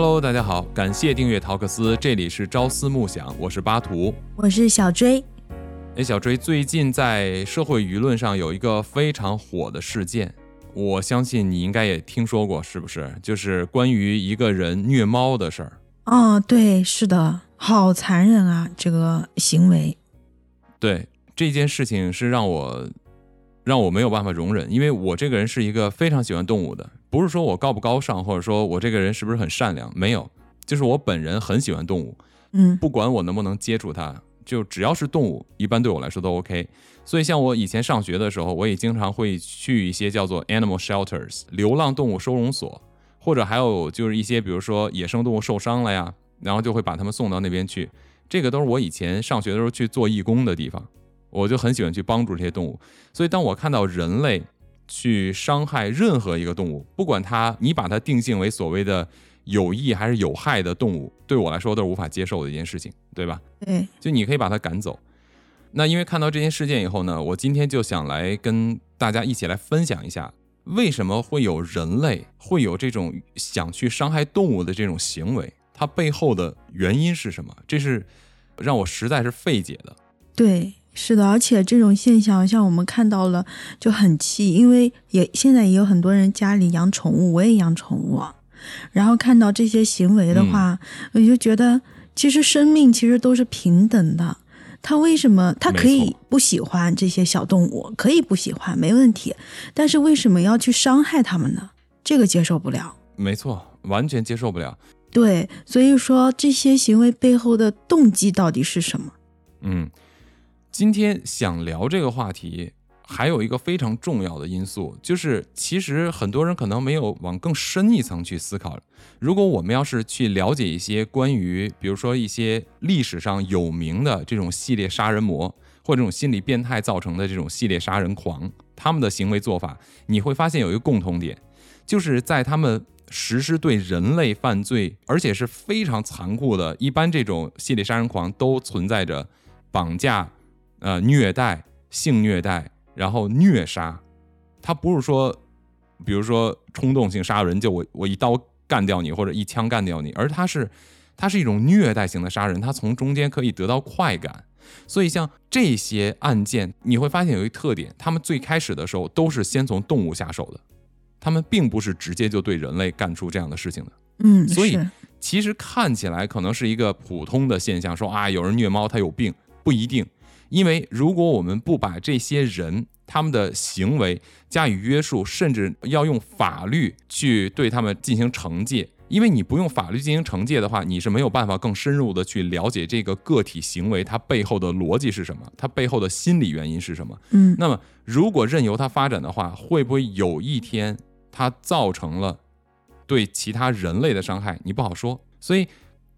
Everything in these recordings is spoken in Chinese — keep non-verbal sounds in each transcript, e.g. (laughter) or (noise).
Hello，大家好，感谢订阅陶克斯，这里是朝思暮想，我是巴图，我是小追。哎，小追，最近在社会舆论上有一个非常火的事件，我相信你应该也听说过，是不是？就是关于一个人虐猫的事儿。哦，对，是的，好残忍啊，这个行为。对，这件事情是让我让我没有办法容忍，因为我这个人是一个非常喜欢动物的。不是说我高不高尚，或者说我这个人是不是很善良，没有，就是我本人很喜欢动物，嗯，不管我能不能接触它，就只要是动物，一般对我来说都 OK。所以像我以前上学的时候，我也经常会去一些叫做 animal shelters 流浪动物收容所，或者还有就是一些比如说野生动物受伤了呀，然后就会把它们送到那边去。这个都是我以前上学的时候去做义工的地方，我就很喜欢去帮助这些动物。所以当我看到人类。去伤害任何一个动物，不管它，你把它定性为所谓的有益还是有害的动物，对我来说都是无法接受的一件事情，对吧？对，就你可以把它赶走。那因为看到这件事件以后呢，我今天就想来跟大家一起来分享一下，为什么会有人类会有这种想去伤害动物的这种行为，它背后的原因是什么？这是让我实在是费解的。对。是的，而且这种现象，像我们看到了就很气，因为也现在也有很多人家里养宠物，我也养宠物，然后看到这些行为的话，我就觉得其实生命其实都是平等的，他为什么他可以不喜欢这些小动物，可以不喜欢没问题，但是为什么要去伤害他们呢？这个接受不了。没错，完全接受不了。对，所以说这些行为背后的动机到底是什么？嗯。今天想聊这个话题，还有一个非常重要的因素，就是其实很多人可能没有往更深一层去思考。如果我们要是去了解一些关于，比如说一些历史上有名的这种系列杀人魔，或者这种心理变态造成的这种系列杀人狂，他们的行为做法，你会发现有一个共同点，就是在他们实施对人类犯罪，而且是非常残酷的。一般这种系列杀人狂都存在着绑架。呃，虐待、性虐待，然后虐杀，他不是说，比如说冲动性杀人，就我我一刀干掉你，或者一枪干掉你，而他是，他是一种虐待型的杀人，他从中间可以得到快感。所以像这些案件，你会发现有一特点，他们最开始的时候都是先从动物下手的，他们并不是直接就对人类干出这样的事情的。嗯，所以其实看起来可能是一个普通的现象，说啊，有人虐猫，他有病，不一定。因为如果我们不把这些人他们的行为加以约束，甚至要用法律去对他们进行惩戒，因为你不用法律进行惩戒的话，你是没有办法更深入的去了解这个个体行为它背后的逻辑是什么，它背后的心理原因是什么。嗯，那么如果任由它发展的话，会不会有一天它造成了对其他人类的伤害？你不好说。所以，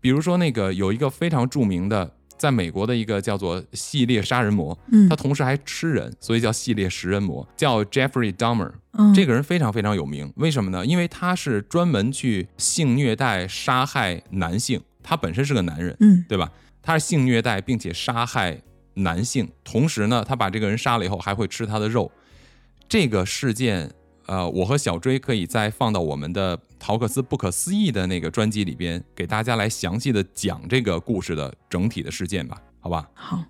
比如说那个有一个非常著名的。在美国的一个叫做系列杀人魔，嗯，他同时还吃人，所以叫系列食人魔，叫 Jeffrey Dahmer。嗯，这个人非常非常有名，为什么呢？因为他是专门去性虐待、杀害男性，他本身是个男人，嗯，对吧？他是性虐待并且杀害男性，同时呢，他把这个人杀了以后还会吃他的肉。这个事件。呃，我和小追可以再放到我们的陶克斯不可思议的那个专辑里边，给大家来详细的讲这个故事的整体的事件吧，好吧？好，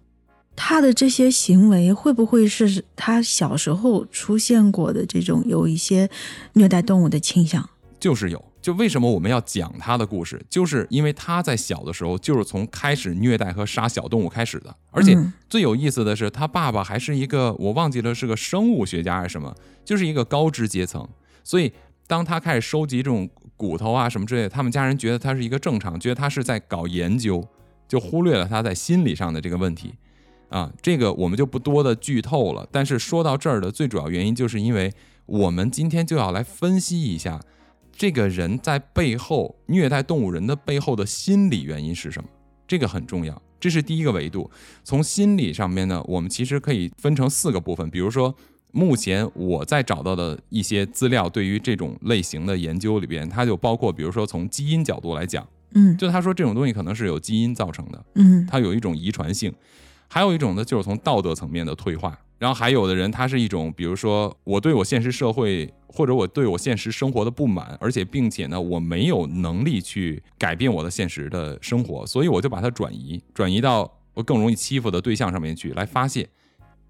他的这些行为会不会是他小时候出现过的这种有一些虐待动物的倾向？就是有。就为什么我们要讲他的故事，就是因为他在小的时候就是从开始虐待和杀小动物开始的，而且最有意思的是，他爸爸还是一个我忘记了是个生物学家还是什么，就是一个高知阶层。所以当他开始收集这种骨头啊什么之类的，他们家人觉得他是一个正常，觉得他是在搞研究，就忽略了他在心理上的这个问题。啊，这个我们就不多的剧透了。但是说到这儿的最主要原因，就是因为我们今天就要来分析一下。这个人在背后虐待动物人的背后的心理原因是什么？这个很重要，这是第一个维度。从心理上面呢，我们其实可以分成四个部分。比如说，目前我在找到的一些资料，对于这种类型的研究里边，它就包括，比如说从基因角度来讲，嗯，就他说这种东西可能是有基因造成的，嗯，它有一种遗传性；还有一种呢，就是从道德层面的退化，然后还有的人，他是一种，比如说我对我现实社会或者我对我现实生活的不满，而且并且呢，我没有能力去改变我的现实的生活，所以我就把它转移，转移到我更容易欺负的对象上面去来发泄，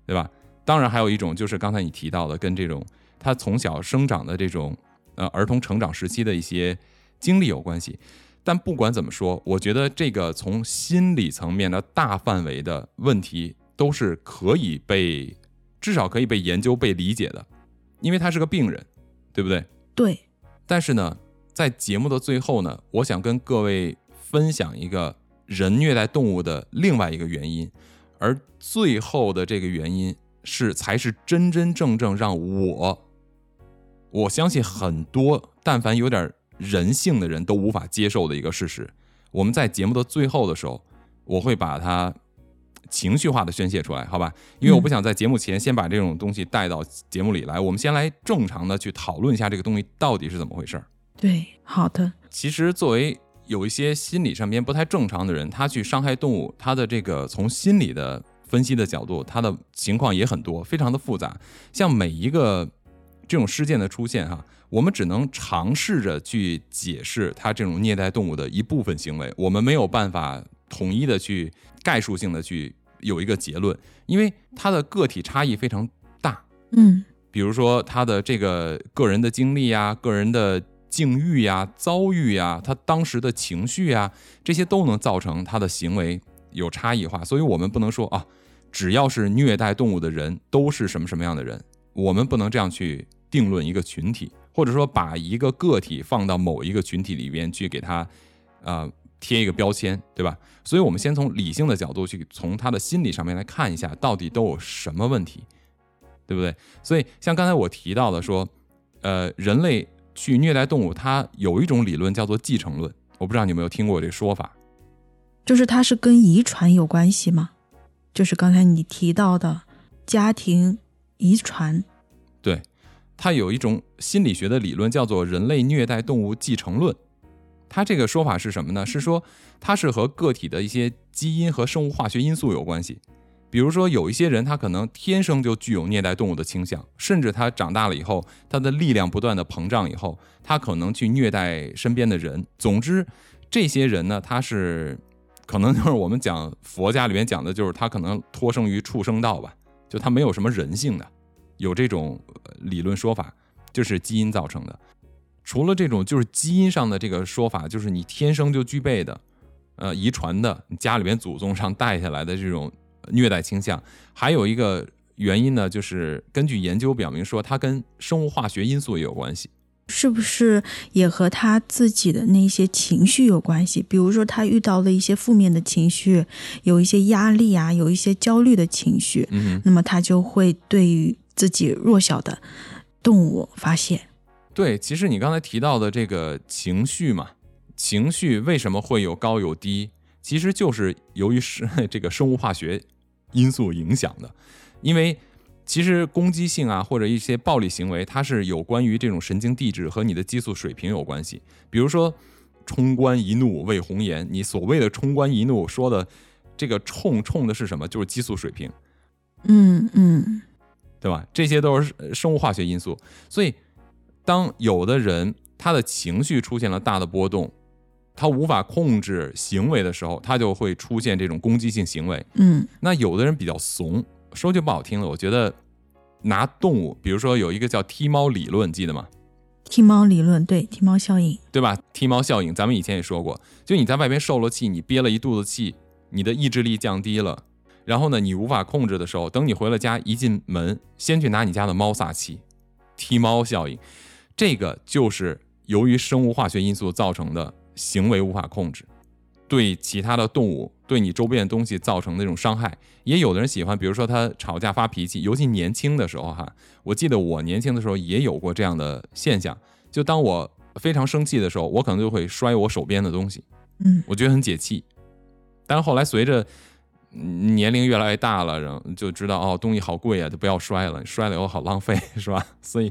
对吧？当然，还有一种就是刚才你提到的，跟这种他从小生长的这种呃儿童成长时期的一些经历有关系。但不管怎么说，我觉得这个从心理层面的大范围的问题都是可以被。至少可以被研究、被理解的，因为他是个病人，对不对？对。但是呢，在节目的最后呢，我想跟各位分享一个人虐待动物的另外一个原因，而最后的这个原因是才是真真正正让我，我相信很多但凡有点人性的人都无法接受的一个事实。我们在节目的最后的时候，我会把它。情绪化的宣泄出来，好吧？因为我不想在节目前先把这种东西带到节目里来。我们先来正常的去讨论一下这个东西到底是怎么回事儿。对，好的。其实作为有一些心理上边不太正常的人，他去伤害动物，他的这个从心理的分析的角度，他的情况也很多，非常的复杂。像每一个这种事件的出现，哈，我们只能尝试着去解释他这种虐待动物的一部分行为，我们没有办法统一的去概述性的去。有一个结论，因为他的个体差异非常大，嗯，比如说他的这个个人的经历呀、个人的境遇呀、遭遇呀、他当时的情绪呀，这些都能造成他的行为有差异化。所以我们不能说啊，只要是虐待动物的人都是什么什么样的人，我们不能这样去定论一个群体，或者说把一个个体放到某一个群体里边去给他，呃。贴一个标签，对吧？所以，我们先从理性的角度去从他的心理上面来看一下，到底都有什么问题，对不对？所以，像刚才我提到的说，呃，人类去虐待动物，它有一种理论叫做继承论，我不知道你有没有听过这个说法，就是它是跟遗传有关系吗？就是刚才你提到的家庭遗传，对，它有一种心理学的理论叫做人类虐待动物继承论。他这个说法是什么呢？是说它是和个体的一些基因和生物化学因素有关系。比如说，有一些人他可能天生就具有虐待动物的倾向，甚至他长大了以后，他的力量不断的膨胀以后，他可能去虐待身边的人。总之，这些人呢，他是可能就是我们讲佛家里面讲的，就是他可能托生于畜生道吧，就他没有什么人性的，有这种理论说法，就是基因造成的。除了这种就是基因上的这个说法，就是你天生就具备的，呃，遗传的，你家里边祖宗上带下来的这种虐待倾向，还有一个原因呢，就是根据研究表明说，它跟生物化学因素也有关系，是不是也和他自己的那些情绪有关系？比如说他遇到了一些负面的情绪，有一些压力啊，有一些焦虑的情绪，嗯，那么他就会对于自己弱小的动物发泄。对，其实你刚才提到的这个情绪嘛，情绪为什么会有高有低？其实就是由于是 (laughs) 这个生物化学因素影响的。因为其实攻击性啊，或者一些暴力行为，它是有关于这种神经递质和你的激素水平有关系。比如说冲冠一怒为红颜，你所谓的冲冠一怒说的这个冲冲的是什么？就是激素水平。嗯嗯，对吧？这些都是生物化学因素，所以。当有的人他的情绪出现了大的波动，他无法控制行为的时候，他就会出现这种攻击性行为。嗯，那有的人比较怂，说句不好听的，我觉得拿动物，比如说有一个叫踢猫理论，记得吗？踢猫理论，对，踢猫效应，对吧？踢猫效应，咱们以前也说过，就你在外边受了气，你憋了一肚子气，你的意志力降低了，然后呢，你无法控制的时候，等你回了家，一进门，先去拿你家的猫撒气，踢猫效应。这个就是由于生物化学因素造成的行为无法控制，对其他的动物、对你周边的东西造成的那种伤害。也有的人喜欢，比如说他吵架发脾气，尤其年轻的时候哈。我记得我年轻的时候也有过这样的现象，就当我非常生气的时候，我可能就会摔我手边的东西，嗯，我觉得很解气。但是后来随着年龄越来越大了，然后就知道哦，东西好贵啊，就不要摔了，摔了以后好浪费，(laughs) 是吧？所以。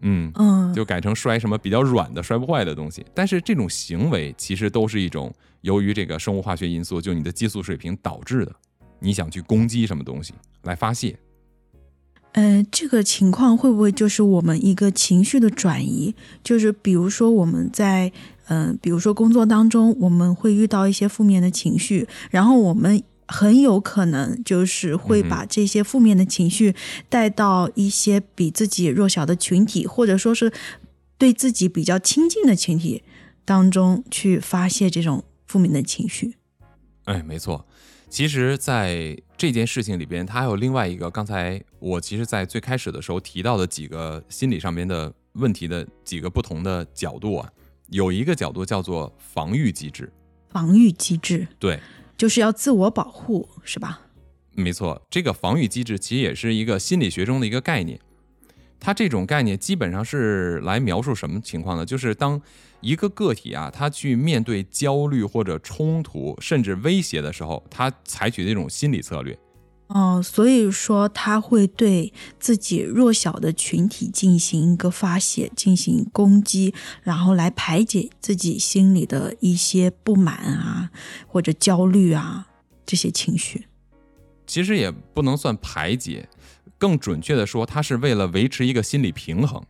嗯嗯，就改成摔什么比较软的、摔不坏的东西。但是这种行为其实都是一种由于这个生物化学因素，就你的激素水平导致的。你想去攻击什么东西来发泄，呃，这个情况会不会就是我们一个情绪的转移？就是比如说我们在，嗯，比如说工作当中，我们会遇到一些负面的情绪，然后我们很有可能就是会把这些负面的情绪带到一些比自己弱小的群体，或者说是对自己比较亲近的群体当中去发泄这种负面的情绪。哎，没错。其实，在这件事情里边，它还有另外一个，刚才我其实，在最开始的时候提到的几个心理上面的问题的几个不同的角度啊，有一个角度叫做防御机制。防御机制，对，就是要自我保护，是吧？没错，这个防御机制其实也是一个心理学中的一个概念。它这种概念基本上是来描述什么情况呢？就是当一个个体啊，他去面对焦虑或者冲突，甚至威胁的时候，他采取的一种心理策略。哦，所以说他会对自己弱小的群体进行一个发泄，进行攻击，然后来排解自己心里的一些不满啊，或者焦虑啊这些情绪。其实也不能算排解，更准确的说，他是为了维持一个心理平衡。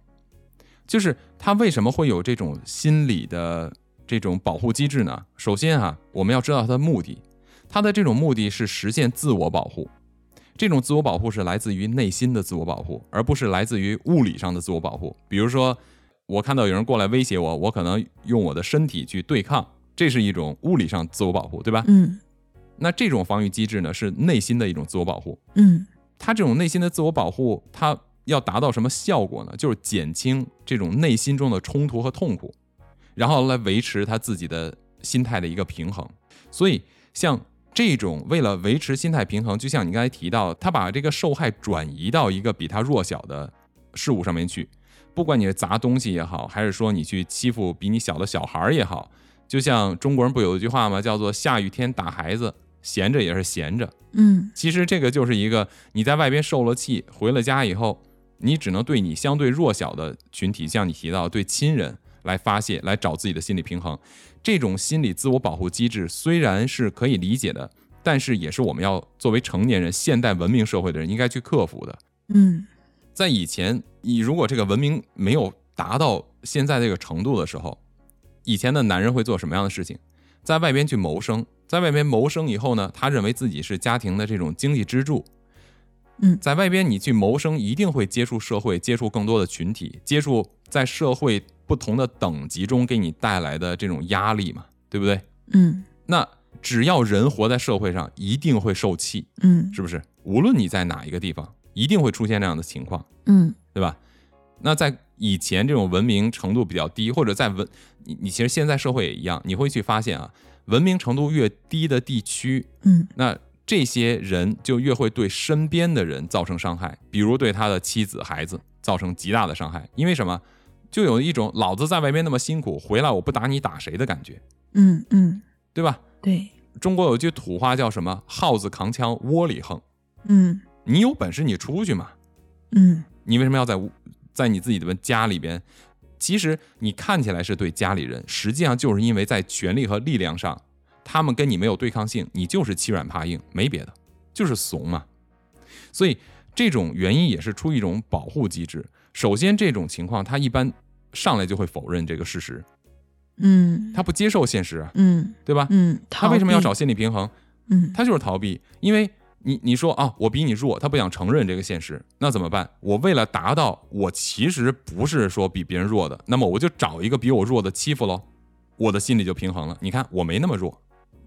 就是他为什么会有这种心理的这种保护机制呢？首先啊，我们要知道他的目的，他的这种目的是实现自我保护。这种自我保护是来自于内心的自我保护，而不是来自于物理上的自我保护。比如说，我看到有人过来威胁我，我可能用我的身体去对抗，这是一种物理上自我保护，对吧？嗯。那这种防御机制呢，是内心的一种自我保护。嗯。他这种内心的自我保护，他。要达到什么效果呢？就是减轻这种内心中的冲突和痛苦，然后来维持他自己的心态的一个平衡。所以，像这种为了维持心态平衡，就像你刚才提到，他把这个受害转移到一个比他弱小的事物上面去，不管你是砸东西也好，还是说你去欺负比你小的小孩儿也好，就像中国人不有一句话吗？叫做“下雨天打孩子，闲着也是闲着”。嗯，其实这个就是一个你在外边受了气，回了家以后。你只能对你相对弱小的群体，像你提到对亲人来发泄，来找自己的心理平衡。这种心理自我保护机制虽然是可以理解的，但是也是我们要作为成年人、现代文明社会的人应该去克服的。嗯，在以前，你如果这个文明没有达到现在这个程度的时候，以前的男人会做什么样的事情？在外边去谋生，在外边谋生以后呢，他认为自己是家庭的这种经济支柱。嗯，在外边你去谋生，一定会接触社会，接触更多的群体，接触在社会不同的等级中给你带来的这种压力嘛，对不对？嗯，那只要人活在社会上，一定会受气，嗯，是不是？无论你在哪一个地方，一定会出现这样的情况，嗯，对吧？那在以前这种文明程度比较低，或者在文，你你其实现在社会也一样，你会去发现啊，文明程度越低的地区，嗯，那。这些人就越会对身边的人造成伤害，比如对他的妻子、孩子造成极大的伤害。因为什么？就有一种老子在外边那么辛苦，回来我不打你打谁的感觉。嗯嗯，对吧？对。中国有句土话叫什么？耗子扛枪窝里横。嗯，你有本事你出去嘛。嗯，你为什么要在在你自己的家里边？其实你看起来是对家里人，实际上就是因为在权力和力量上。他们跟你没有对抗性，你就是欺软怕硬，没别的，就是怂嘛。所以这种原因也是出于一种保护机制。首先，这种情况他一般上来就会否认这个事实，嗯，他不接受现实，嗯，对吧？嗯，他为什么要找心理平衡？嗯，他就是逃避，因为你你说啊，我比你弱，他不想承认这个现实，那怎么办？我为了达到我其实不是说比别人弱的，那么我就找一个比我弱的欺负喽，我的心里就平衡了。你看我没那么弱。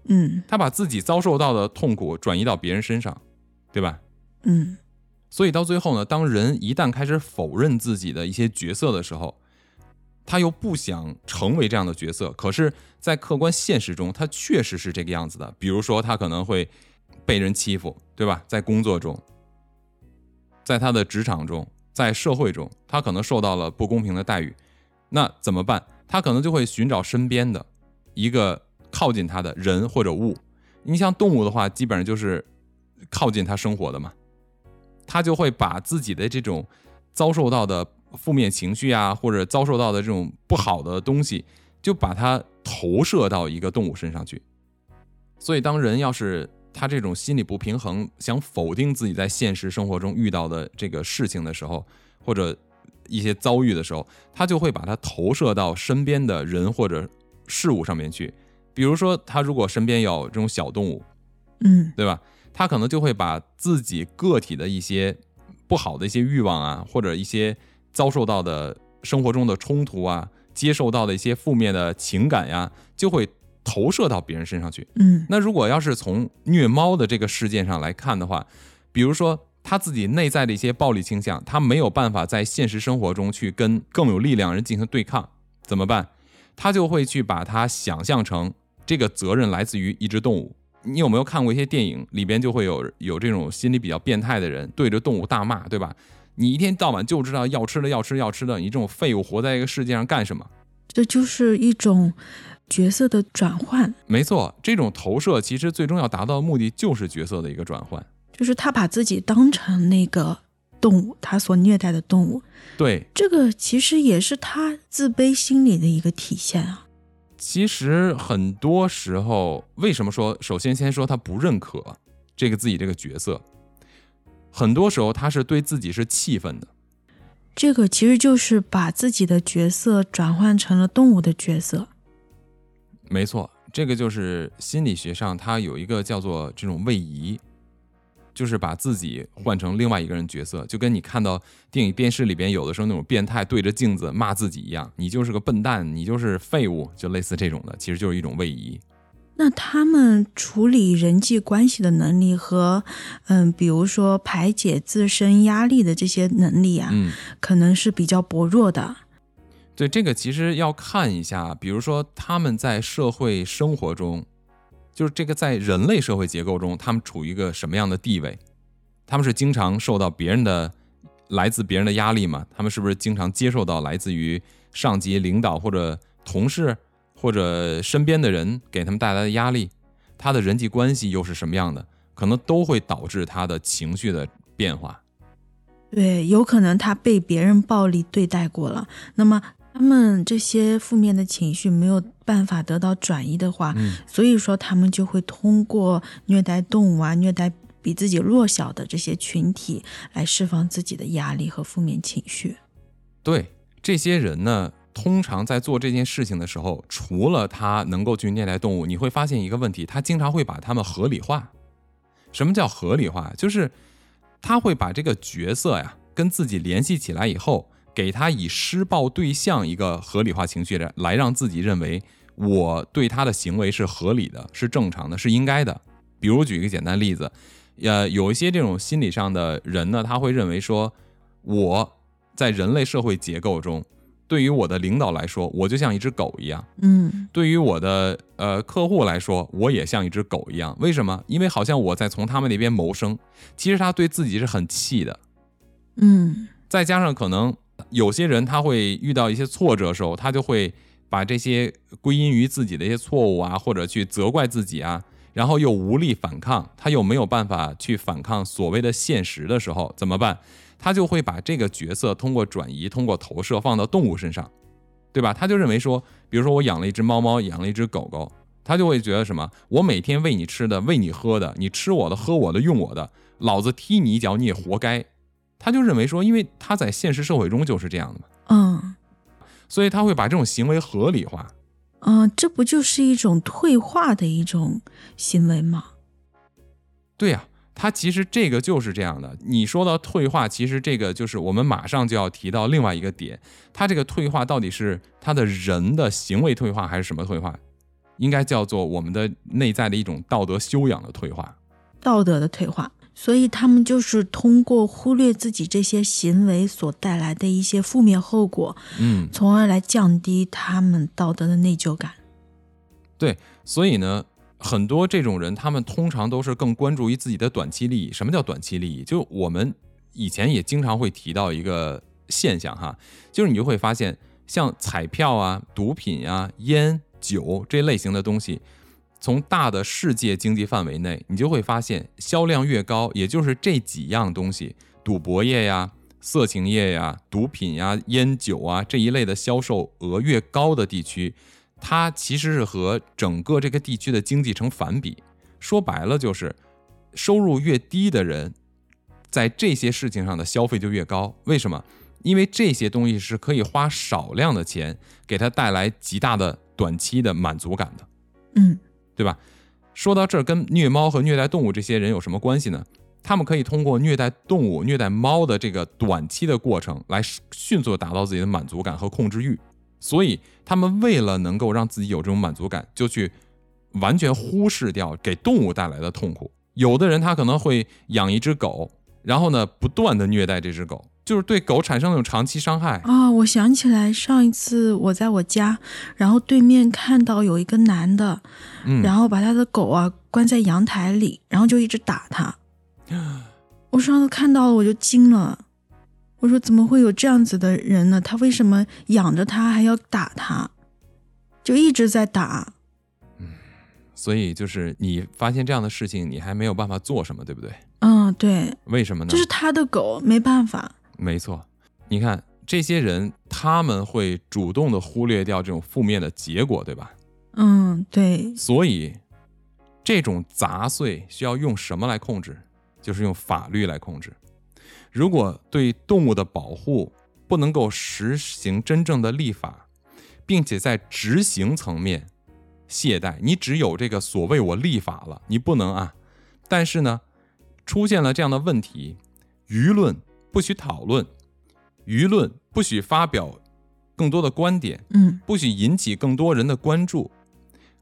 嗯，他把自己遭受到的痛苦转移到别人身上，对吧？嗯，所以到最后呢，当人一旦开始否认自己的一些角色的时候，他又不想成为这样的角色。可是，在客观现实中，他确实是这个样子的。比如说，他可能会被人欺负，对吧？在工作中，在他的职场中，在社会中，他可能受到了不公平的待遇。那怎么办？他可能就会寻找身边的一个。靠近他的人或者物，你像动物的话，基本上就是靠近他生活的嘛，他就会把自己的这种遭受到的负面情绪啊，或者遭受到的这种不好的东西，就把它投射到一个动物身上去。所以，当人要是他这种心理不平衡，想否定自己在现实生活中遇到的这个事情的时候，或者一些遭遇的时候，他就会把它投射到身边的人或者事物上面去。比如说，他如果身边有这种小动物，嗯对吧？他可能就会把自己个体的一些不好的一些欲望啊，或者一些遭受到的生活中的冲突啊，接受到的一些负面的情感呀，就会投射到别人身上去。嗯那如果要是从虐猫的这个事件上来看的话，比如说他自己内在的一些暴力倾向，他没有办法在现实生活中去跟更有力量的人进行对抗，怎么办？他就会去把它想象成这个责任来自于一只动物。你有没有看过一些电影，里边就会有有这种心理比较变态的人对着动物大骂，对吧？你一天到晚就知道要吃的要吃要吃的，你这种废物活在一个世界上干什么？这就是一种角色的转换，没错，这种投射其实最终要达到的目的就是角色的一个转换。就是他把自己当成那个动物，他所虐待的动物，对，这个其实也是他自卑心理的一个体现啊。其实很多时候，为什么说？首先，先说他不认可这个自己这个角色，很多时候他是对自己是气愤的。这个其实就是把自己的角色转换成了动物的角色。没错，这个就是心理学上它有一个叫做这种位移，就是把自己换成另外一个人角色，就跟你看到电影、电视里边有的时候那种变态对着镜子骂自己一样，你就是个笨蛋，你就是废物，就类似这种的，其实就是一种位移。那他们处理人际关系的能力和，嗯，比如说排解自身压力的这些能力啊，嗯。可能是比较薄弱的。对这个其实要看一下，比如说他们在社会生活中，就是这个在人类社会结构中，他们处于一个什么样的地位？他们是经常受到别人的来自别人的压力吗？他们是不是经常接受到来自于上级领导或者同事或者身边的人给他们带来的压力？他的人际关系又是什么样的？可能都会导致他的情绪的变化。对，有可能他被别人暴力对待过了，那么他们这些负面的情绪没有办法得到转移的话，嗯所以说他们就会通过虐待动物啊、虐待比自己弱小的这些群体来释放自己的压力和负面情绪。对这些人呢，通常在做这件事情的时候，除了他能够去虐待动物，你会发现一个问题，他经常会把他们合理化。什么叫合理化？就是他会把这个角色呀跟自己联系起来以后，给他以施暴对象一个合理化情绪的，来让自己认为我对他的行为是合理的、是正常的、是应该的。比如举一个简单例子，呃，有一些这种心理上的人呢，他会认为说，我在人类社会结构中，对于我的领导来说，我就像一只狗一样；嗯对于我的呃客户来说，我也像一只狗一样。为什么？因为好像我在从他们那边谋生。其实他对自己是很气的，嗯再加上可能有些人他会遇到一些挫折的时候，他就会把这些归因于自己的一些错误啊，或者去责怪自己啊，然后又无力反抗，他又没有办法去反抗所谓的现实的时候，怎么办？他就会把这个角色通过转移、通过投射放到动物身上，对吧？他就认为说，比如说我养了一只猫猫，养了一只狗狗，他就会觉得什么？我每天喂你吃的，喂你喝的，你吃我的，喝我的，用我的，老子踢你一脚你也活该。他就认为说，因为他在现实社会中就是这样的嘛，嗯所以他会把这种行为合理化。嗯，这不就是一种退化的一种行为吗？对呀、他其实这个就是这样的。你说到退化，其实这个就是我们马上就要提到另外一个点，他这个退化到底是他的人的行为退化，还是什么退化？应该叫做我们的内在的一种道德修养的退化。道德的退化。所以他们就是通过忽略自己这些行为所带来的一些负面后果，嗯，从而来降低他们道德的内疚感。对，所以呢，很多这种人，他们通常都是更关注于自己的短期利益。什么叫短期利益？就我们以前也经常会提到一个现象哈，就是你就会发现，像彩票啊、毒品啊、烟酒这类型的东西，从大的世界经济范围内，你就会发现销量越高，也就是这几样东西，赌博业呀。色情业呀、毒品呀、烟酒啊这一类的销售额越高的地区，它其实是和整个这个地区的经济成反比。说白了就是，收入越低的人，在这些事情上的消费就越高。为什么？因为这些东西是可以花少量的钱给他带来极大的短期的满足感的，嗯对吧？说到这儿，跟虐猫和虐待动物这些人有什么关系呢？他们可以通过虐待动物、虐待猫的这个短期的过程，来迅速的达到自己的满足感和控制欲。所以，他们为了能够让自己有这种满足感，就去完全忽视掉给动物带来的痛苦。有的人他可能会养一只狗，然后呢，不断的虐待这只狗，就是对狗产生那种长期伤害。啊、我想起来上一次我在我家，然后对面看到有一个男的，嗯，然后把他的狗啊关在阳台里，然后就一直打他。(gasps) 我上次看到了，我就惊了。我说怎么会有这样子的人呢？他为什么养着他还要打他？就一直在打。所以就是你发现这样的事情，你还没有办法做什么，对不对？嗯，对，为什么呢？这是他的狗，没办法。没错，你看这些人，他们会主动的忽略掉这种负面的结果，对吧？嗯，对，所以这种杂碎需要用什么来控制？就是用法律来控制。如果对动物的保护不能够实行真正的立法，并且在执行层面懈怠，你只有这个所谓我立法了，你不能啊。但是呢，出现了这样的问题，舆论不许讨论，舆论不许发表更多的观点，嗯不许引起更多人的关注，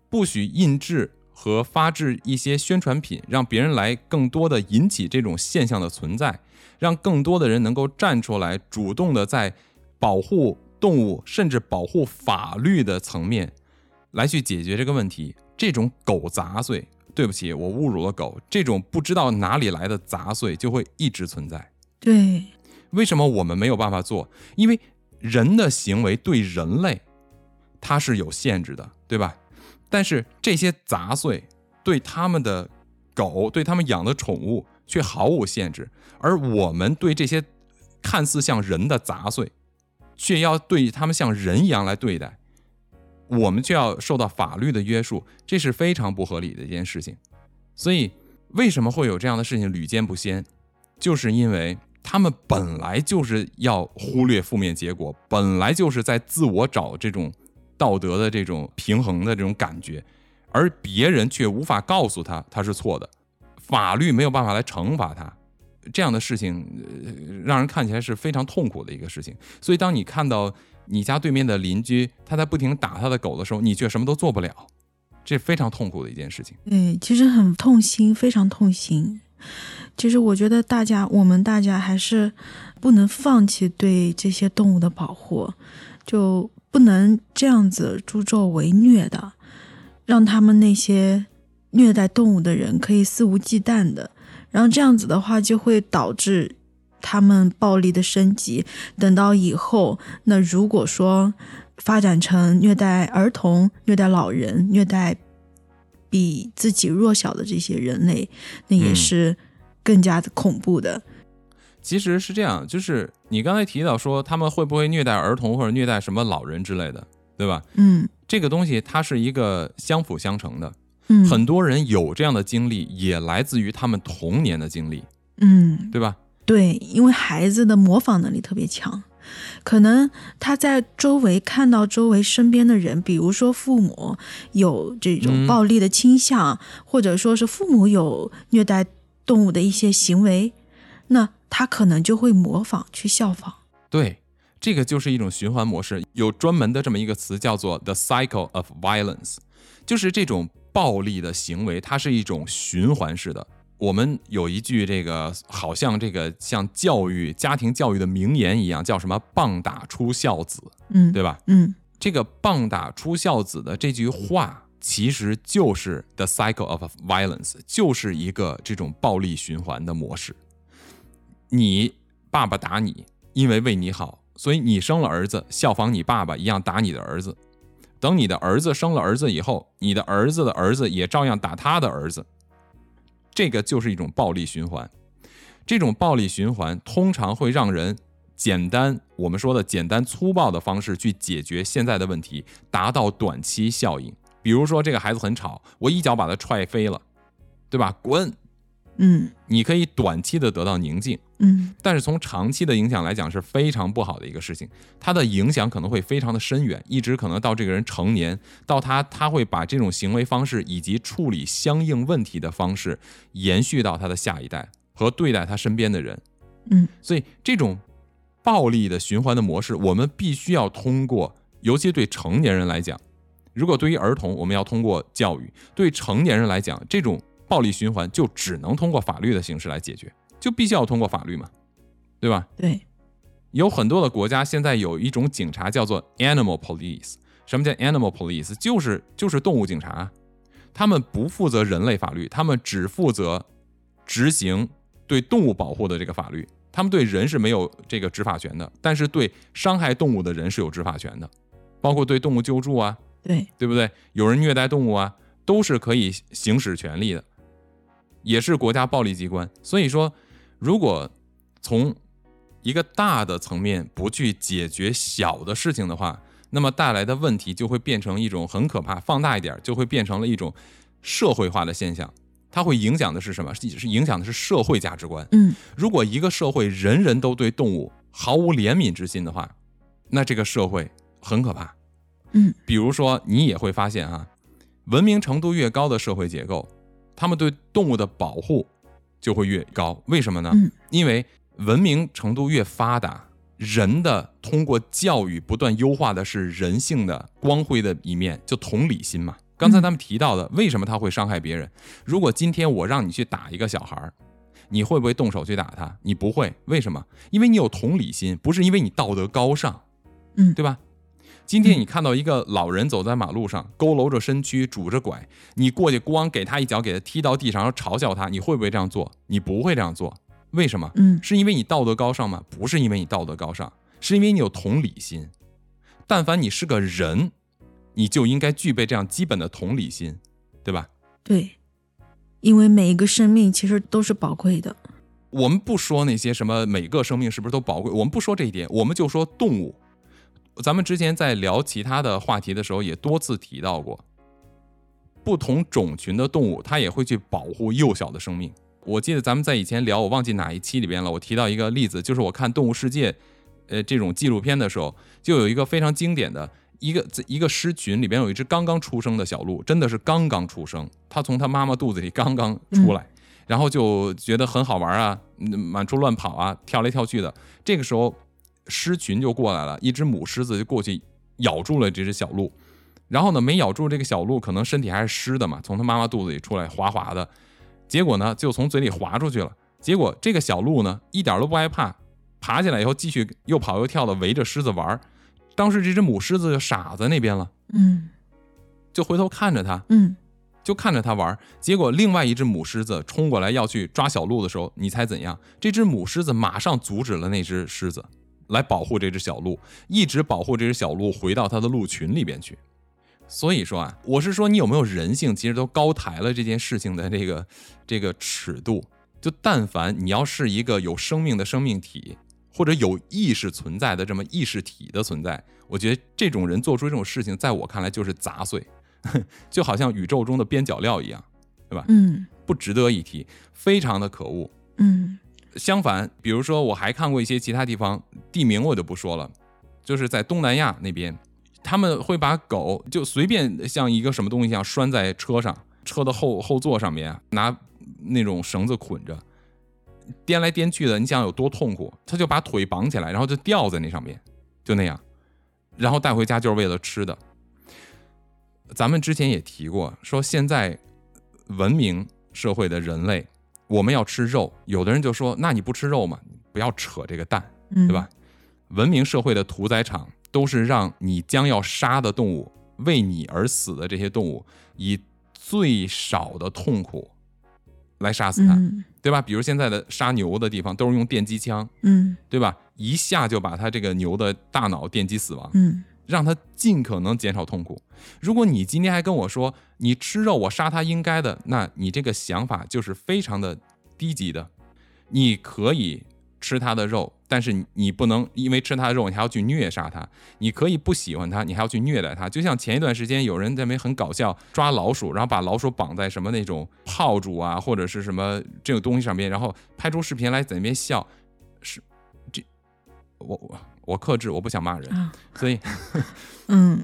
不许印制和发制一些宣传品，让别人来更多的引起这种现象的存在，让更多的人能够站出来，主动的在保护动物甚至保护法律的层面来去解决这个问题。这种狗杂碎，对不起，我侮辱了狗，这种不知道哪里来的杂碎就会一直存在。对，为什么我们没有办法做？因为人的行为对人类它是有限制的，对吧？但是这些杂碎对他们的狗、对他们养的宠物却毫无限制，而我们对这些看似像人的杂碎，却要对他们像人一样来对待，我们却要受到法律的约束，这是非常不合理的一件事情。所以，为什么会有这样的事情屡见不鲜？就是因为他们本来就是要忽略负面结果，本来就是在自我找这种道德的这种平衡的这种感觉，而别人却无法告诉他他是错的，法律没有办法来惩罚他，这样的事情、呃让人看起来是非常痛苦的一个事情。所以，当你看到你家对面的邻居他在不停打他的狗的时候，你却什么都做不了，这非常痛苦的一件事情。对，其实很痛心，非常痛心。其实我觉得大家，我们大家还是不能放弃对这些动物的保护，就不能这样子助纣为虐的，让他们那些虐待动物的人可以肆无忌惮的，然后这样子的话就会导致他们暴力的升级。等到以后，那如果说发展成虐待儿童、虐待老人、虐待比自己弱小的这些人类，那也嗯是更加的恐怖的。其实是这样，就是你刚才提到说他们会不会虐待儿童或者虐待什么老人之类的，对吧？嗯这个东西它是一个相辅相成的，嗯，很多人有这样的经历，也来自于他们童年的经历，嗯，对吧？对，因为孩子的模仿能力特别强，可能他在周围看到周围身边的人，比如说父母有这种嗯暴力的倾向，或者说是父母有虐待动物的一些行为，那他可能就会模仿去效仿。对，这个就是一种循环模式，有专门的这么一个词叫做 the cycle of violence，就是这种暴力的行为，它是一种循环式的。我们有一句这个好像这个像教育家庭教育的名言一样，叫什么“棒打出孝子”，嗯，对吧？嗯这个“棒打出孝子”的这句话，其实就是 the cycle of violence，就是一个这种暴力循环的模式。你爸爸打你，因为为你好，所以你生了儿子，效仿你爸爸一样打你的儿子。等你的儿子生了儿子以后，你的儿子的儿子也照样打他的儿子。这个就是一种暴力循环。这种暴力循环通常会让人简单，我们说的简单粗暴的方式去解决现在的问题，达到短期效应。比如说，这个孩子很吵，我一脚把他踹飞了，对吧？滚！嗯。你可以短期的得到宁静，嗯。但是从长期的影响来讲是非常不好的一个事情，它的影响可能会非常的深远，一直可能到这个人成年，到他他会把这种行为方式以及处理相应问题的方式延续到他的下一代和对待他身边的人。嗯。所以这种暴力的循环的模式，我们必须要通过，尤其对成年人来讲，如果对于儿童，我们要通过教育；对成年人来讲，这种暴力循环就只能通过法律的形式来解决，就必须要通过法律嘛，对吧？对，有很多的国家现在有一种警察叫做 animal police。什么叫 animal police？就是就是动物警察，他们不负责人类法律，他们只负责执行对动物保护的这个法律。他们对人是没有这个执法权的，但是对伤害动物的人是有执法权的，包括对动物救助啊，对，对不对？有人虐待动物啊，都是可以行使权利的，也是国家暴力机关。所以说，如果从一个大的层面不去解决小的事情的话，那么带来的问题就会变成一种很可怕，放大一点就会变成了一种社会化的现象。它会影响的是什么？是是影响的是社会价值观。嗯如果一个社会人人都对动物毫无怜悯之心的话，那这个社会很可怕。嗯比如说，你也会发现啊，文明程度越高的社会结构，他们对动物的保护就会越高。为什么呢？嗯因为文明程度越发达，人的通过教育不断优化的是人性的光辉的一面，就同理心嘛。刚才他们提到的，为什么他会伤害别人？如果今天我让你去打一个小孩儿，你会不会动手去打他？你不会，为什么？因为你有同理心，不是因为你道德高尚，嗯对吧？今天你看到一个老人走在马路上，佝偻着身躯，拄着拐，你过去咣给他一脚，给他踢到地上，然后嘲笑他，你会不会这样做？你不会这样做，为什么？嗯是因为你道德高尚吗？不是因为你道德高尚，是因为你有同理心。但凡你是个人，你就应该具备这样基本的同理心，对吧？对，因为每一个生命其实都是宝贵的。我们不说那些什么每个生命是不是都宝贵，我们不说这一点，我们就说动物。咱们之前在聊其他的话题的时候，也多次提到过，不同种群的动物，它也会去保护幼小的生命。我记得咱们在以前聊，我忘记哪一期里边了，我提到一个例子，就是我看《动物世界》呃这种纪录片的时候，就有一个非常经典的一个一个狮群里边有一只刚刚出生的小鹿，真的是刚刚出生，它从它妈妈肚子里刚刚出来。然后就觉得很好玩啊，满处乱跑啊，跳来跳去的。这个时候，狮群就过来了，一只母狮子就过去咬住了这只小鹿。然后呢，没咬住这个小鹿，可能身体还是湿的嘛，从它妈妈肚子里出来滑滑的。结果呢，就从嘴里滑出去了。结果这个小鹿呢，一点都不害怕，爬起来以后继续又跑又跳的围着狮子玩。当时这只母狮子就傻在那边了，嗯就回头看着它，嗯就看着它玩，结果另外一只母狮子冲过来要去抓小鹿的时候，你猜怎样？这只母狮子马上阻止了那只狮子，来保护这只小鹿，一直保护这只小鹿回到它的鹿群里边去。所以说啊，我是说你有没有人性，其实都高抬了这件事情的这个这个尺度。就但凡你要是一个有生命的生命体，或者有意识存在的这么意识体的存在，我觉得这种人做出这种事情，在我看来就是杂碎。(laughs) 就好像宇宙中的边角料一样，对吧？嗯不值得一提，非常的可恶。嗯相反，比如说我还看过一些其他地方，地名我就不说了，就是在东南亚那边，他们会把狗就随便像一个什么东西一样拴在车上，车的后后座上面，拿那种绳子捆着，颠来颠去的，你想有多痛苦？他就把腿绑起来，然后就吊在那上面，就那样，然后带回家就是为了吃的。咱们之前也提过，说现在文明社会的人类，我们要吃肉，有的人就说，那你不吃肉嘛？不要扯这个蛋，嗯，对吧？？文明社会的屠宰场都是让你将要杀的动物，为你而死的这些动物，以最少的痛苦来杀死它，嗯对吧？比如现在的杀牛的地方都是用电击枪，嗯对吧？一下就把它这个牛的大脑电击死亡。嗯让他尽可能减少痛苦。如果你今天还跟我说你吃肉，我杀他应该的，那你这个想法就是非常的低级的。你可以吃他的肉，但是你不能因为吃他的肉，你还要去虐杀他。你可以不喜欢他，你还要去虐待他。就像前一段时间有人在那边很搞笑抓老鼠，然后把老鼠绑在什么那种炮竹啊或者是什么这种东西上面，然后拍出视频来在那边笑，是这我我我克制，我不想骂人，所以 (laughs) 嗯，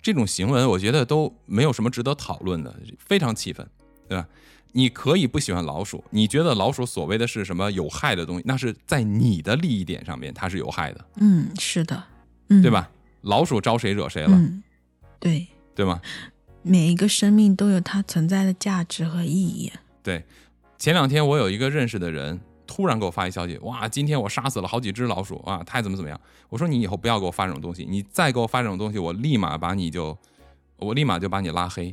这种行为我觉得都没有什么值得讨论的，非常气愤，对吧？你可以不喜欢老鼠，你觉得老鼠所谓的是什么有害的东西，那是在你的利益点上面它是有害的，嗯，是的，嗯，对？吧？老鼠招谁惹谁了，嗯，对，对吗？(laughs) 每一个生命都有它存在的价值和意义。对。前两天我有一个认识的人突然给我发一消息，哇，今天我杀死了好几只老鼠啊，太怎么怎么样？我说你以后不要给我发这种东西，你再给我发这种东西，我立马把你就，我立马就把你拉黑。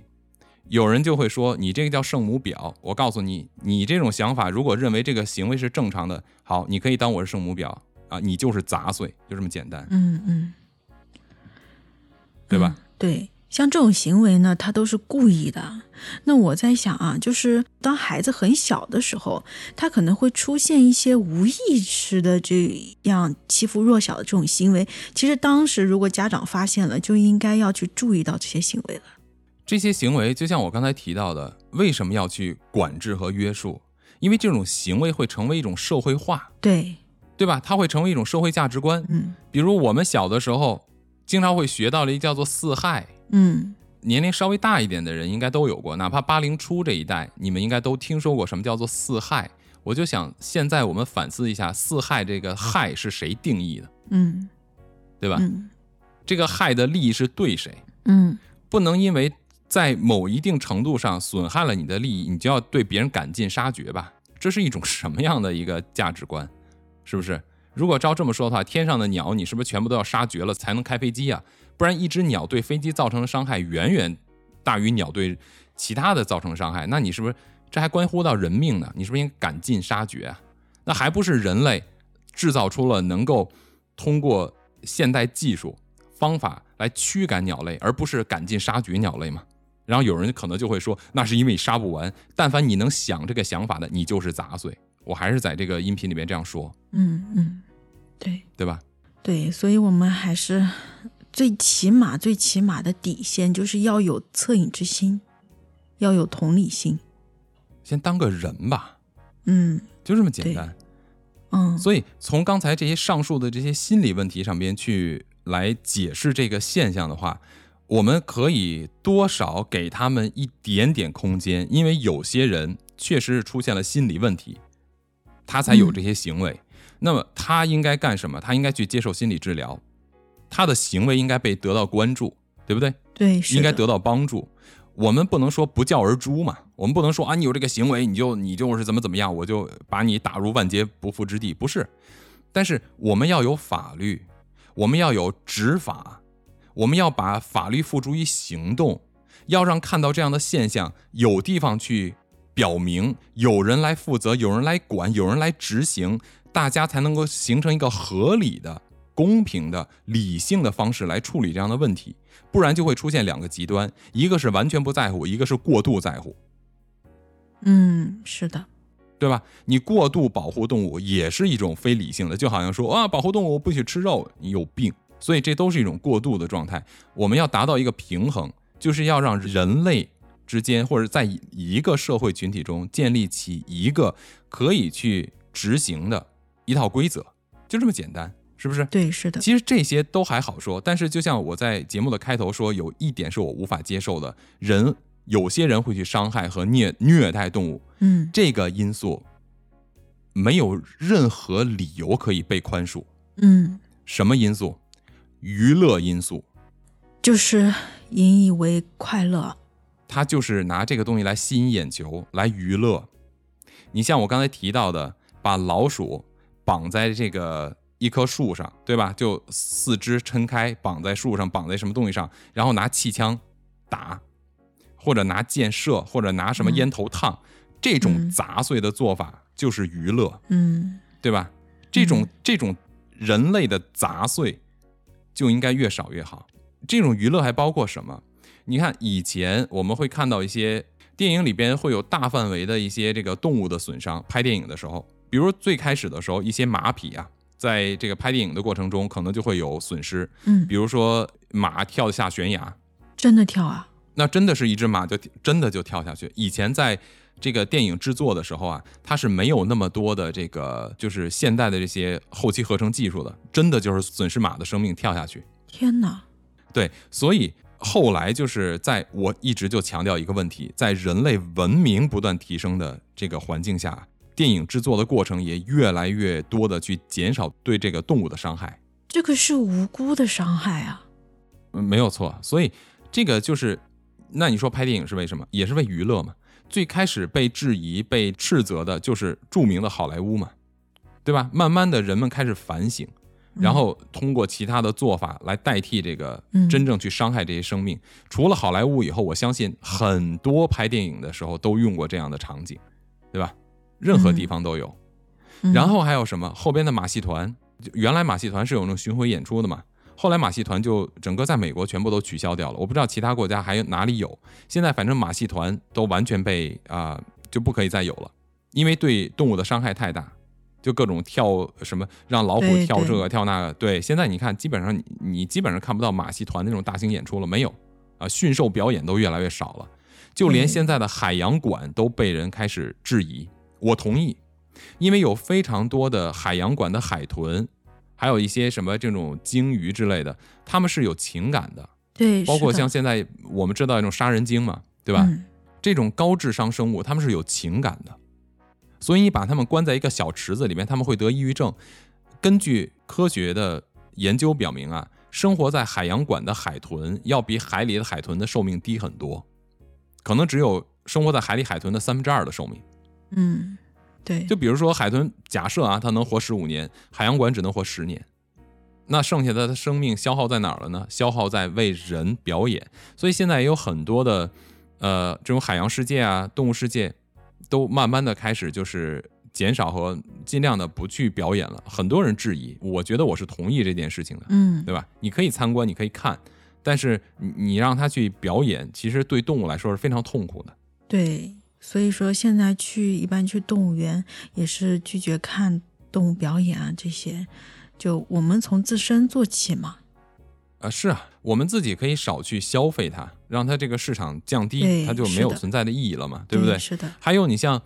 有人就会说你这个叫圣母婊，我告诉你，你这种想法如果认为这个行为是正常的，好，你可以当我是圣母婊啊，你就是杂碎，就这么简单，嗯嗯，对吧？嗯对，像这种行为呢，他都是故意的。那我在想啊，就是当孩子很小的时候，他可能会出现一些无意识的这样欺负弱小的这种行为。其实当时如果家长发现了，就应该要去注意到这些行为了。这些行为就像我刚才提到的，为什么要去管制和约束？因为这种行为会成为一种社会化，对，对吧？它会成为一种社会价值观。嗯比如我们小的时候，经常会学到了一个叫做四害，嗯年龄稍微大一点的人应该都有过，哪怕八零初这一代，你们应该都听说过什么叫做四害。我就想，现在我们反思一下，四害这个害是谁定义的，嗯对吧？这个害的利益是对谁？嗯不能因为在某一定程度上损害了你的利益，你就要对别人赶尽杀绝吧？这是一种什么样的一个价值观？是不是？如果照这么说的话，天上的鸟你是不是全部都要杀绝了才能开飞机啊？不然一只鸟对飞机造成的伤害远远大于鸟对其他的造成的伤害，那你是不是这还关乎到人命呢？你是不是应该赶尽杀绝啊？那还不是人类制造出了能够通过现代技术方法来驱赶鸟类，而不是赶尽杀绝鸟类吗？然后有人可能就会说，那是因为你杀不完。但凡你能想这个想法的，你就是杂碎。我还是在这个音频里面这样说，嗯嗯，对对吧？对，所以我们还是最起码最起码的底线就是要有恻隐之心，要有同理心。先当个人吧，嗯就这么简单。嗯所以从刚才这些上述的这些心理问题上边去来解释这个现象的话，我们可以多少给他们一点点空间，因为有些人确实是出现了心理问题，他才有这些行为。那么他应该干什么？他应该去接受心理治疗，他的行为应该被得到关注，对不对？对，是应该得到帮助。我们不能说不教而诛嘛，我们不能说啊，你有这个行为，你就你就是怎么怎么样，我就把你打入万劫不复之地，不是。但是我们要有法律，我们要有执法，我们要把法律付诸于行动，要让看到这样的现象，有地方去表明，有人来负责，有人来管，有人来执行，大家才能够形成一个合理的、公平的、理性的方式来处理这样的问题。不然就会出现两个极端，一个是完全不在乎，一个是过度在乎，嗯，是的，对吧？你过度保护动物也是一种非理性的，就好像说啊，保护动物不许吃肉，你有病。所以这都是一种过度的状态。我们要达到一个平衡，就是要让人类之间或者在一个社会群体中建立起一个可以去执行的一套规则，就这么简单，是不是？对，是的，其实这些都还好说，但是就像我在节目的开头说，有一点是我无法接受的，人有些人会去伤害和虐虐待动物，嗯这个因素没有任何理由可以被宽恕。嗯，什么因素？娱乐因素，就是引以为快乐。他就是拿这个东西来吸引眼球，来娱乐。你像我刚才提到的，把老鼠绑在这个一棵树上，对吧？就四肢撑开，绑在树上，绑在什么东西上，然后拿气枪打，或者拿箭射，或者拿什么烟头烫，这种嗯杂碎的做法就是娱乐，嗯对吧？这种、嗯这种人类的杂碎就应该越少越好。这种娱乐还包括什么？你看以前我们会看到一些电影里边会有大范围的一些这个动物的损伤，拍电影的时候，比如最开始的时候，一些马匹啊，在这个拍电影的过程中，可能就会有损失，嗯，比如说马跳下悬崖，真的跳啊？那真的是一只马就真的就跳下去。以前在这个电影制作的时候啊，它是没有那么多的这个就是现代的这些后期合成技术的，真的就是损失马的生命跳下去。天哪！对，所以后来就是在我一直就强调一个问题，在人类文明不断提升的这个环境下，电影制作的过程也越来越多的去减少对这个动物的伤害。这个是无辜的伤害啊！嗯，没有错。所以这个就是，那你说拍电影是为什么？也是为娱乐嘛。最开始被质疑、被斥责的就是著名的好莱坞嘛，对吧？慢慢的人们开始反省，然后通过其他的做法来代替这个嗯真正去伤害这些生命。除了好莱坞以后，我相信很多拍电影的时候都用过这样的场景，对吧？任何地方都有。嗯然后还有什么？后边的马戏团，原来马戏团是有那种巡回演出的嘛，后来马戏团就整个在美国全部都取消掉了。我不知道其他国家还有哪里有。现在反正马戏团都完全被啊、就不可以再有了，因为对动物的伤害太大，就各种跳什么让老虎跳这个跳那个。对，现在你看，基本上你你基本上看不到马戏团那种大型演出了，没有啊，驯兽表演都越来越少了。就连现在的海洋馆都被人开始质疑。我同意，因为有非常多的海洋馆的海豚，还有一些什么这种鲸鱼之类的，它们是有情感的，对，包括像现在我们知道那种杀人鲸嘛，对吧？嗯这种高智商生物，它们是有情感的，所以你把它们关在一个小池子里面，它们会得抑郁症。根据科学的研究表明啊，生活在海洋馆的海豚要比海里的海豚的寿命低很多，可能只有生活在海里海豚的三分之二的寿命。嗯，对，就比如说海豚，假设啊，它能活十五年，海洋馆只能活十年，那剩下的生命消耗在哪儿了呢？消耗在为人表演。所以现在也有很多的，呃，这种海洋世界啊、动物世界，都慢慢的开始就是减少和尽量的不去表演了。很多人质疑，我觉得我是同意这件事情的，嗯，对吧？你可以参观，你可以看，但是你你让他去表演，其实对动物来说是非常痛苦的。对，所以说现在去一般去动物园也是拒绝看动物表演啊这些，就我们从自身做起嘛。啊，是啊，我们自己可以少去消费它，让它这个市场降低，它就没有存在的意义了嘛，对不对？是的，还有你像，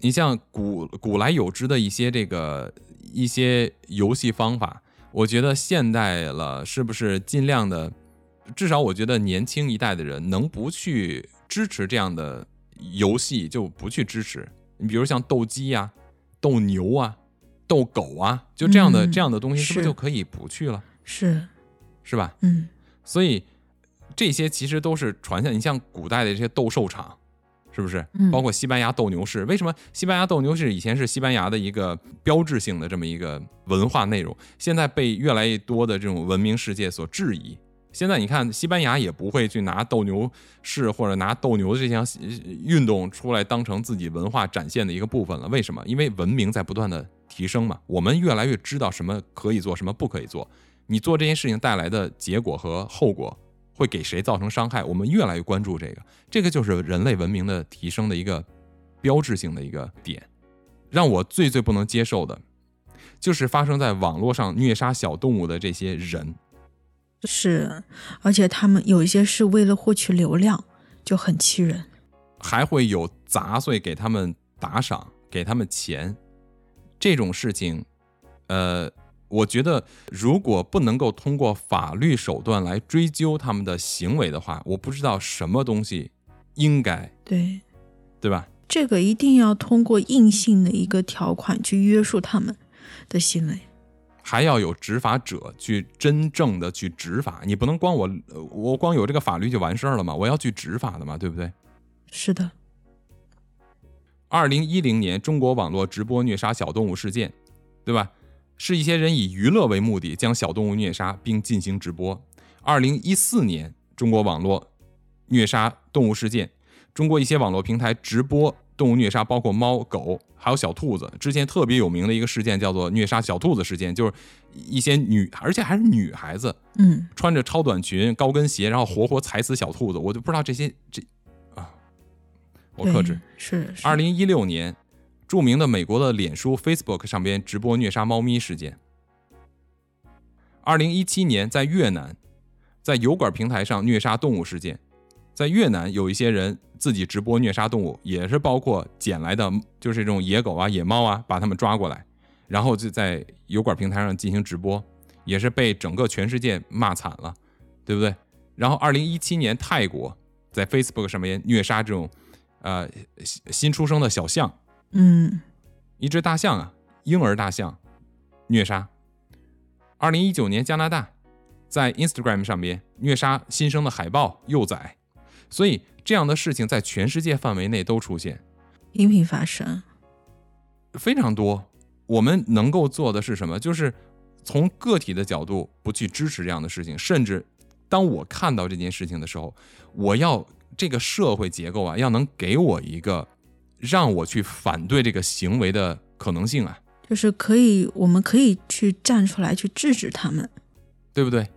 你像古古来有之的一些这个一些游戏方法，我觉得现代了是不是尽量的，至少我觉得年轻一代的人能不去支持这样的游戏就不去支持。你比如像斗鸡呀、斗牛啊、斗狗啊，就这样的、嗯这样的东西，是不是是就可以不去了？是，是吧？嗯，所以这些其实都是传下。你像古代的这些斗兽场，是不是？嗯包括西班牙斗牛士，为什么西班牙斗牛士以前是西班牙的一个标志性的这么一个文化内容，现在被越来越多的这种文明世界所质疑。现在你看，西班牙也不会去拿斗牛士或者拿斗牛这项运动出来当成自己文化展现的一个部分了。为什么？因为文明在不断的提升嘛，我们越来越知道什么可以做，什么不可以做。你做这件事情带来的结果和后果会给谁造成伤害，我们越来越关注这个，这个就是人类文明的提升的一个标志性的一个点。让我最最不能接受的，就是发生在网络上虐杀小动物的这些人。是，而且他们有一些是为了获取流量，就很气人。还会有杂碎给他们打赏，给他们钱，这种事情，呃，我觉得如果不能够通过法律手段来追究他们的行为的话，我不知道什么东西应该，对，对吧？这个一定要通过硬性的一个条款去约束他们的行为。还要有执法者去真正的去执法，你不能光我呃我光有这个法律就完事儿了嘛？我要去执法的嘛，对不对？是的，二零一零年，中国网络直播虐杀小动物事件，对吧？是一些人以娱乐为目的将小动物虐杀并进行直播。二零一四年，中国网络虐杀动物事件，中国一些网络平台直播动物虐杀，包括猫、狗，还有小兔子。之前特别有名的一个事件叫做虐杀小兔子事件，就是一些女，而且还是女孩子，嗯，穿着超短裙、高跟鞋，然后活活踩死小兔子。我就不知道这些这啊，我克制。是是二零一六年，著名的美国的脸书 Facebook 上边直播虐杀猫咪事件，二零一七年在越南，在油管平台上虐杀动物事件，在越南有一些人自己直播虐杀动物，也是包括捡来的就是这种野狗啊、野猫啊，把它们抓过来，然后就在油管平台上进行直播，也是被整个全世界骂惨了，对不对？然后二零一七年泰国在 Facebook 上面虐杀这种呃新新出生的小象，嗯一只大象啊，婴儿大象虐杀。二零一九年加拿大在 Instagram 上面虐杀新生的海豹、幼崽，所以这样的事情在全世界范围内都出现，频频发生。非常多。我们能够做的是什么？就是从个体的角度不去支持这样的事情，甚至当我看到这件事情的时候，我要这个社会结构啊，要能给我一个让我去反对这个行为的可能性啊。就是可以，我们可以去站出来去制止他们。对不对？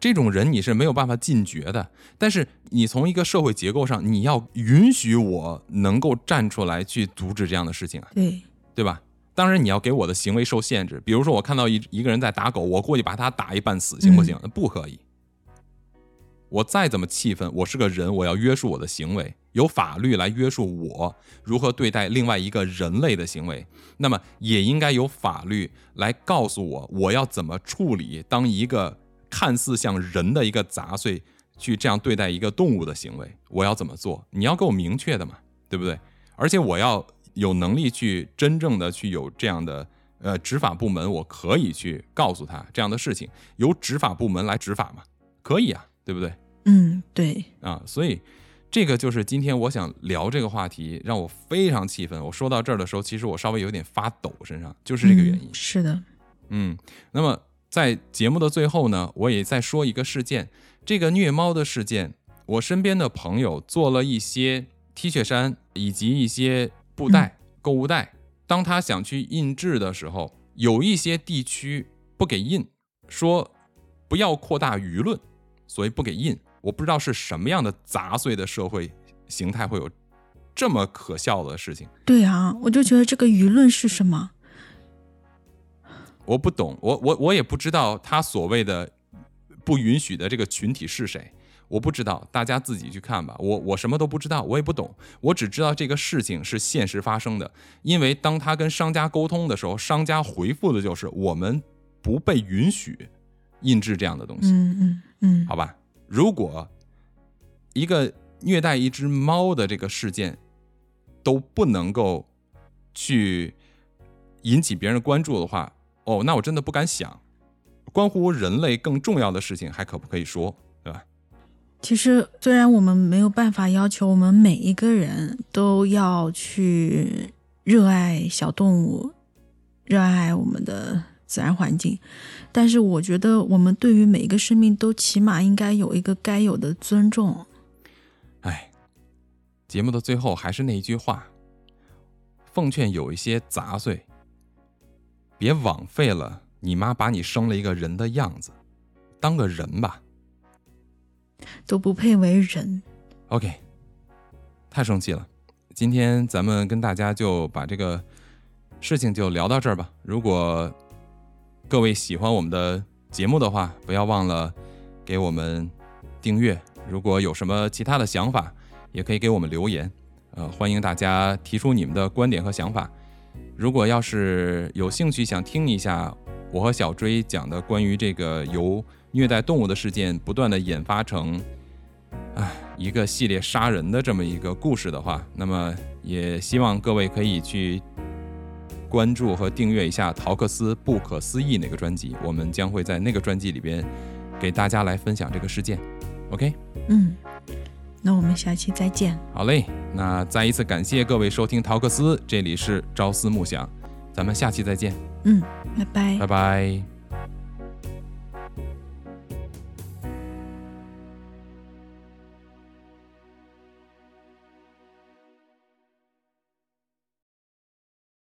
这种人你是没有办法禁绝的，但是你从一个社会结构上，你要允许我能够站出来去阻止这样的事情啊，对，对吧？当然你要给我的行为受限制，比如说我看到一一个人在打狗，我过去把他打一半死，行不行？那不可以。我再怎么气愤，我是个人，我要约束我的行为，有法律来约束我如何对待另外一个人类的行为。那么也应该有法律来告诉我，我要怎么处理当一个看似像人的一个杂碎去这样对待一个动物的行为，我要怎么做？你要给我明确的嘛，对不对？而且我要有能力去真正的去有这样的呃执法部门，我可以去告诉他这样的事情，由执法部门来执法嘛，可以啊，对不对？嗯，对，啊，所以这个就是今天我想聊这个话题，让我非常气愤。我说到这儿的时候，其实我稍微有点发抖，身上就是这个原因嗯。是的，嗯，那么在节目的最后呢，我也再说一个事件，这个虐猫的事件，我身边的朋友做了一些 T 恤衫以及一些布袋、购物袋，当他想去印制的时候，有一些地区不给印，说不要扩大舆论，所以不给印。我不知道是什么样的杂碎的社会形态会有这么可笑的事情。对啊，我就觉得这个舆论是什么？我不懂，我我我也不知道他所谓的不允许的这个群体是谁，我不知道，大家自己去看吧。我我什么都不知道，我也不懂，我只知道这个事情是现实发生的。因为当他跟商家沟通的时候，商家回复的就是我们不被允许印制这样的东西，嗯嗯嗯，好吧？如果一个虐待一只猫的这个事件都不能够去引起别人的关注的话，哦，那我真的不敢想，关乎人类更重要的事情还可不可以说，对吧？其实虽然我们没有办法要求我们每一个人都要去热爱小动物，热爱我们的自然环境，但是我觉得我们对于每一个生命都起码应该有一个该有的尊重。哎，节目的最后还是那一句话，奉劝有一些杂碎，别枉费了你妈把你生了一个人的样子，当个人吧。都不配为人。OK，太生气了。今天咱们跟大家就把这个事情就聊到这儿吧。如果各位喜欢我们的节目的话，不要忘了给我们订阅。如果有什么其他的想法，也可以给我们留言。呃，欢迎大家提出你们的观点和想法。如果要是有兴趣想听一下我和小追讲的关于这个由虐待动物的事件不断的引发成，唉，一个系列杀人的这么一个故事的话，那么也希望各位可以去关注和订阅一下陶克斯不可思议那个专辑，我们将会在那个专辑里边给大家来分享这个事件。OK，嗯，那我们下期再见。好嘞，那再一次感谢各位收听陶克斯，这里是朝思暮想，咱们下期再见，嗯，拜拜拜拜。